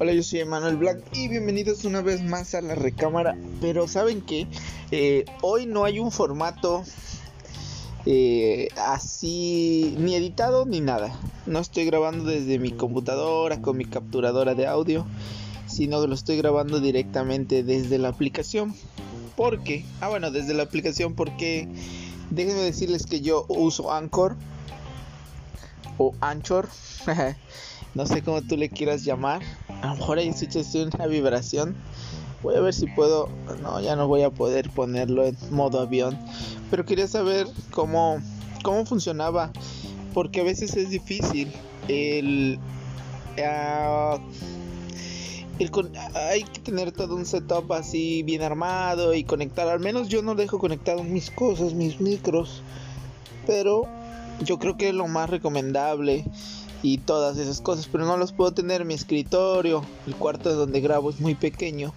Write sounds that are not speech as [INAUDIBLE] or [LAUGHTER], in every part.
Hola, yo soy Emanuel Black y bienvenidos una vez más a la recámara. Pero saben que eh, hoy no hay un formato eh, así ni editado ni nada. No estoy grabando desde mi computadora con mi capturadora de audio, sino que lo estoy grabando directamente desde la aplicación. Porque, ah bueno, desde la aplicación porque déjenme decirles que yo uso Anchor o Anchor. [LAUGHS] no sé cómo tú le quieras llamar. A lo mejor ahí escuchas una vibración. Voy a ver si puedo. No, ya no voy a poder ponerlo en modo avión. Pero quería saber cómo, cómo funcionaba. Porque a veces es difícil. El. Uh, hay que tener todo un setup así bien armado y conectar. Al menos yo no dejo conectado mis cosas, mis micros. Pero yo creo que es lo más recomendable y todas esas cosas, pero no los puedo tener en mi escritorio. El cuarto donde grabo es muy pequeño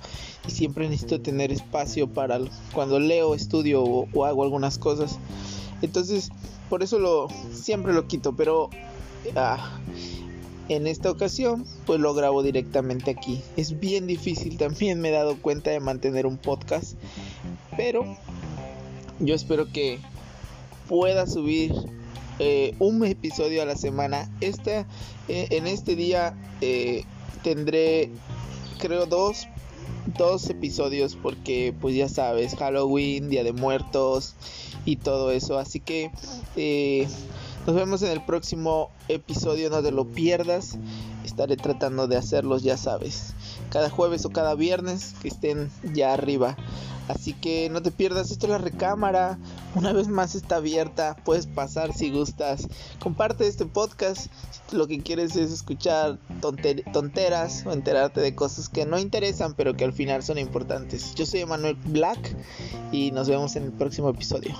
y siempre necesito tener espacio para cuando leo, estudio o, hago algunas cosas. Entonces, por eso lo siempre lo quito, pero ah, en esta ocasión pues lo grabo directamente aquí. Es bien difícil, [LAUGHS] también me he dado cuenta de mantener un podcast, pero yo espero que pueda subir eh, un episodio a la semana. Este, eh, en este día eh, tendré, creo, dos, dos episodios porque, pues ya sabes, Halloween, Día de Muertos y todo eso. Así que nos vemos en el próximo episodio, no te lo pierdas. Estaré tratando de hacerlos, ya sabes, cada jueves o cada viernes que estén ya arriba. Así que no te pierdas, esto es la recámara. Una vez más está abierta, puedes pasar si gustas. Comparte este podcast si lo que quieres es escuchar tonteras o enterarte de cosas que no interesan pero que al final son importantes. Yo soy Emanuel Black y nos vemos en el próximo episodio.